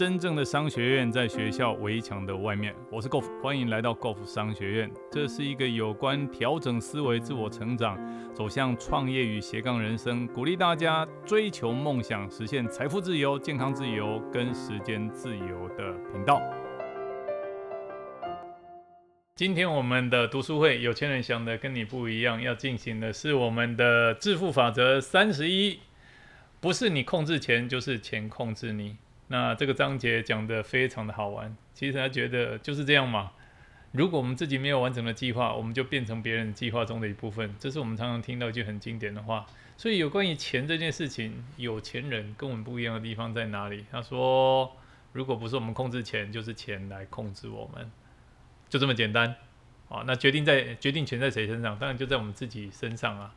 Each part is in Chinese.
真正的商学院在学校围墙的外面。我是 Golf，欢迎来到 Golf 商学院。这是一个有关调整思维、自我成长、走向创业与斜杠人生，鼓励大家追求梦想、实现财富自由、健康自由跟时间自由的频道。今天我们的读书会，有钱人想的跟你不一样，要进行的是我们的致富法则三十一。不是你控制钱，就是钱控制你。那这个章节讲的非常的好玩。其实他觉得就是这样嘛。如果我们自己没有完整的计划，我们就变成别人计划中的一部分。这是我们常常听到一句很经典的话。所以有关于钱这件事情，有钱人跟我们不一样的地方在哪里？他说，如果不是我们控制钱，就是钱来控制我们，就这么简单。啊，那决定在决定权在谁身上？当然就在我们自己身上啊。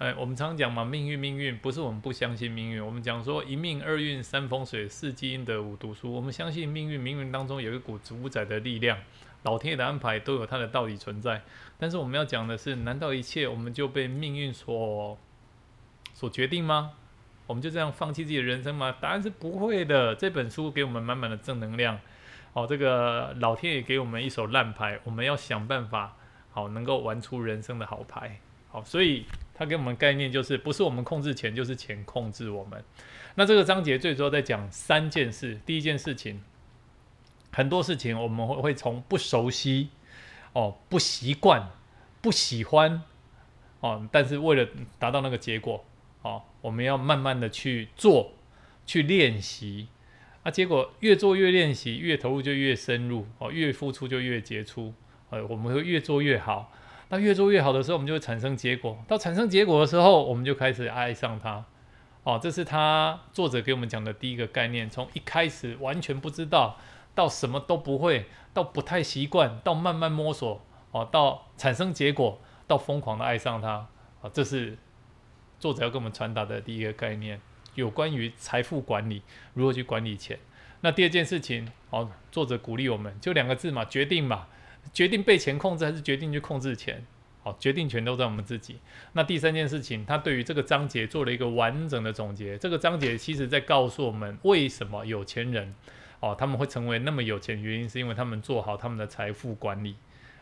哎，我们常常讲嘛，命运，命运不是我们不相信命运。我们讲说一命二运三风水四积阴德五读书。我们相信命运，命运当中有一股主宰的力量，老天爷的安排都有它的道理存在。但是我们要讲的是，难道一切我们就被命运所所决定吗？我们就这样放弃自己的人生吗？答案是不会的。这本书给我们满满的正能量。哦，这个老天爷给我们一手烂牌，我们要想办法，好能够玩出人生的好牌。好，所以。他给我们概念就是，不是我们控制钱，就是钱控制我们。那这个章节最主要在讲三件事。第一件事情，很多事情我们会会从不熟悉、哦不习惯、不喜欢，哦，但是为了达到那个结果，哦，我们要慢慢的去做、去练习。啊，结果越做越练习，越投入就越深入，哦，越付出就越杰出，呃，我们会越做越好。那越做越好的时候，我们就会产生结果。到产生结果的时候，我们就开始爱上它。哦，这是他作者给我们讲的第一个概念。从一开始完全不知道，到什么都不会，到不太习惯，到慢慢摸索，哦，到产生结果，到疯狂的爱上它。啊，这是作者要跟我们传达的第一个概念，有关于财富管理，如何去管理钱。那第二件事情，哦，作者鼓励我们，就两个字嘛，决定嘛。决定被钱控制，还是决定去控制钱？好，决定权都在我们自己。那第三件事情，他对于这个章节做了一个完整的总结。这个章节其实在告诉我们，为什么有钱人哦他们会成为那么有钱，原因是因为他们做好他们的财富管理。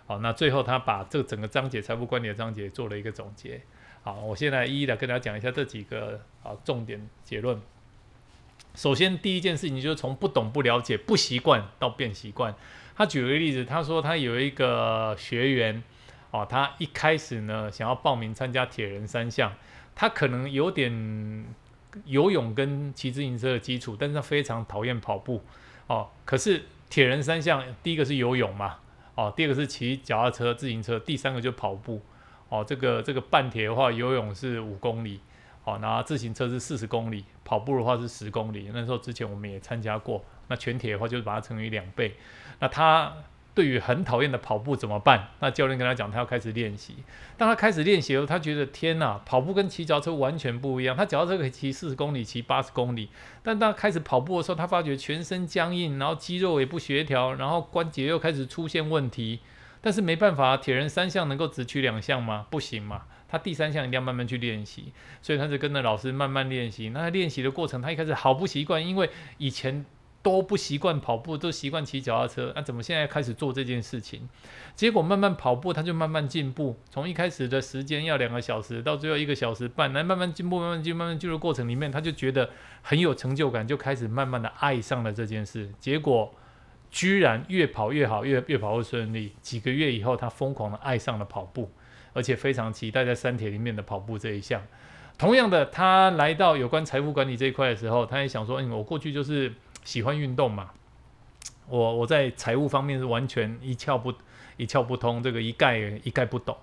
好，那最后他把这整个章节财富管理的章节做了一个总结。好，我现在一一的跟大家讲一下这几个啊重点结论。首先，第一件事情就是从不懂、不了解、不习惯到变习惯。他举了个例子，他说他有一个学员，哦，他一开始呢想要报名参加铁人三项，他可能有点游泳跟骑自行车的基础，但是他非常讨厌跑步，哦，可是铁人三项第一个是游泳嘛，哦，第二个是骑脚踏车、自行车，第三个就跑步，哦，这个这个半铁的话，游泳是五公里，哦，那自行车是四十公里，跑步的话是十公里，那时候之前我们也参加过。那全铁的话，就是把它乘以两倍。那他对于很讨厌的跑步怎么办？那教练跟他讲，他要开始练习。当他开始练习的时候，他觉得天哪，跑步跟骑脚车完全不一样。他脚踏车可以骑四十公里，骑八十公里，但当他开始跑步的时候，他发觉全身僵硬，然后肌肉也不协调，然后关节又开始出现问题。但是没办法，铁人三项能够只取两项吗？不行嘛。他第三项一定要慢慢去练习，所以他就跟着老师慢慢练习。那练习的过程，他一开始好不习惯，因为以前。都不习惯跑步，都习惯骑脚踏车。那怎么现在开始做这件事情？结果慢慢跑步，他就慢慢进步。从一开始的时间要两个小时，到最后一个小时半，来慢慢进步，慢慢进，慢慢进入过程里面，他就觉得很有成就感，就开始慢慢的爱上了这件事。结果居然越跑越好，越越跑越顺利。几个月以后，他疯狂的爱上了跑步，而且非常期待在山铁里面的跑步这一项。同样的，他来到有关财富管理这一块的时候，他也想说：，嗯，我过去就是。喜欢运动嘛？我我在财务方面是完全一窍不一窍不通，这个一概一概不懂。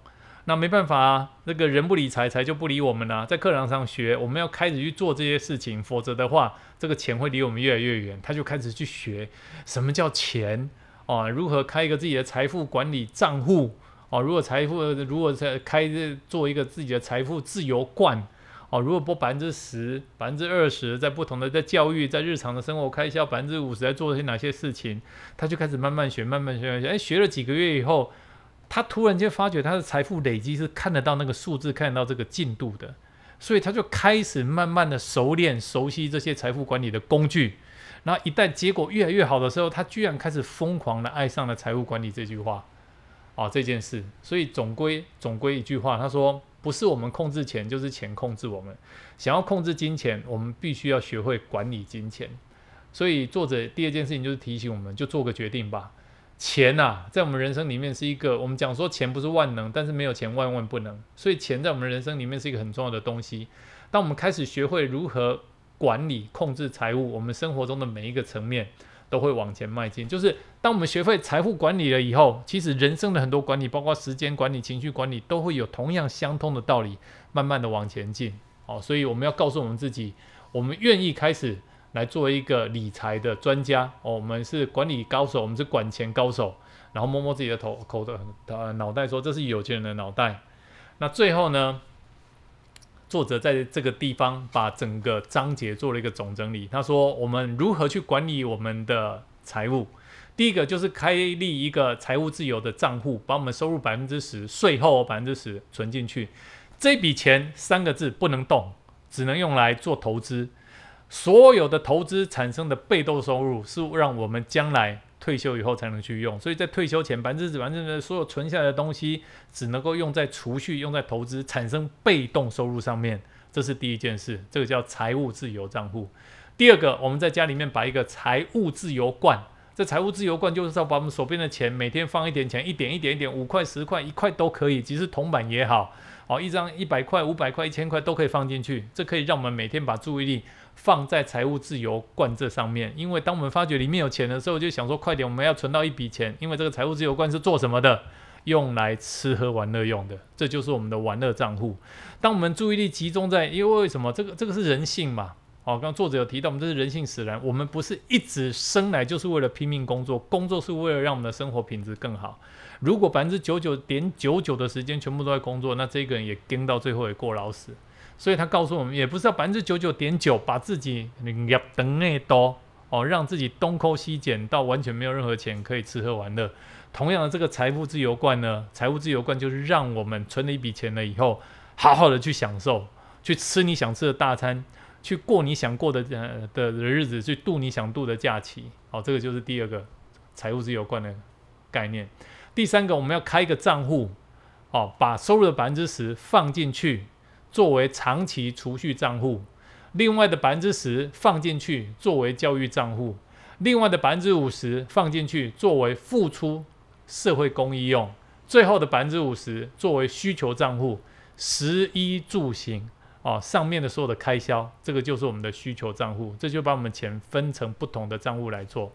那没办法啊，那个人不理财，财就不理我们啊。在课堂上学，我们要开始去做这些事情，否则的话，这个钱会离我们越来越远。他就开始去学什么叫钱啊，如何开一个自己的财富管理账户哦，如果财富如果在开做一个自己的财富自由罐。哦，如果拨百分之十、百分之二十，在不同的在教育、在日常的生活开销，百分之五十在做些哪些事情，他就开始慢慢学、慢慢学、学。哎，学了几个月以后，他突然间发觉他的财富累积是看得到那个数字、看得到这个进度的，所以他就开始慢慢的熟练、熟悉这些财富管理的工具，然后一旦结果越来越好的时候，他居然开始疯狂的爱上了财务管理这句话，啊，这件事。所以总归总归一句话，他说不是我们控制钱，就是钱控制我们。想要控制金钱，我们必须要学会管理金钱。所以作者第二件事情就是提醒我们，就做个决定吧。钱呐，在我们人生里面是一个，我们讲说钱不是万能，但是没有钱万万不能。所以钱在我们人生里面是一个很重要的东西。当我们开始学会如何管理、控制财务，我们生活中的每一个层面都会往前迈进。就是当我们学会财富管理了以后，其实人生的很多管理，包括时间管理、情绪管理，都会有同样相通的道理，慢慢的往前进。哦，所以我们要告诉我们自己，我们愿意开始。来做一个理财的专家哦，我们是管理高手，我们是管钱高手，然后摸摸自己的头口的呃脑袋，说这是有钱人的脑袋。那最后呢，作者在这个地方把整个章节做了一个总整理。他说，我们如何去管理我们的财务？第一个就是开立一个财务自由的账户，把我们收入百分之十，税后百分之十存进去。这笔钱三个字不能动，只能用来做投资。所有的投资产生的被动收入是让我们将来退休以后才能去用，所以在退休前百分之百分之所有存下来的东西只能够用在储蓄、用在投资产生被动收入上面，这是第一件事，这个叫财务自由账户。第二个，我们在家里面摆一个财务自由罐，这财务自由罐就是要把我们手边的钱每天放一点钱，一点一点一点，五块、十块、一块都可以，即使铜板也好，哦，一张一百块、五百块、一千块都可以放进去，这可以让我们每天把注意力。放在财务自由罐这上面，因为当我们发觉里面有钱的时候，就想说快点，我们要存到一笔钱。因为这个财务自由罐是做什么的？用来吃喝玩乐用的，这就是我们的玩乐账户。当我们注意力集中在，因为为什么？这个这个是人性嘛？哦，刚刚作者有提到，我们这是人性使然。我们不是一直生来就是为了拼命工作，工作是为了让我们的生活品质更好。如果百分之九九点九九的时间全部都在工作，那这个人也跟到最后也过劳死。所以他告诉我们，也不是要百分之九九点九把自己压等内多哦，让自己东抠西捡到完全没有任何钱可以吃喝玩乐。同样的，这个财富自由罐呢，财富自由罐就是让我们存了一笔钱了以后，好好的去享受，去吃你想吃的大餐，去过你想过的呃的日子，去度你想度的假期。好，这个就是第二个财务自由罐的概念。第三个，我们要开一个账户，哦，把收入的百分之十放进去。作为长期储蓄账户，另外的百分之十放进去作为教育账户，另外的百分之五十放进去作为付出社会公益用，最后的百分之五十作为需求账户，食衣住行哦，上面的所有的开销，这个就是我们的需求账户，这就把我们钱分成不同的账户来做。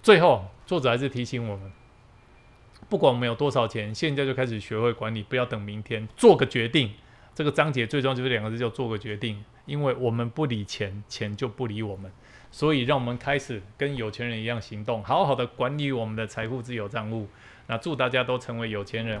最后，作者还是提醒我们，不管我们有多少钱，现在就开始学会管理，不要等明天，做个决定。这个章节最终就是两个字，叫做个决定。因为我们不理钱，钱就不理我们。所以，让我们开始跟有钱人一样行动，好好的管理我们的财富自由账户。那祝大家都成为有钱人。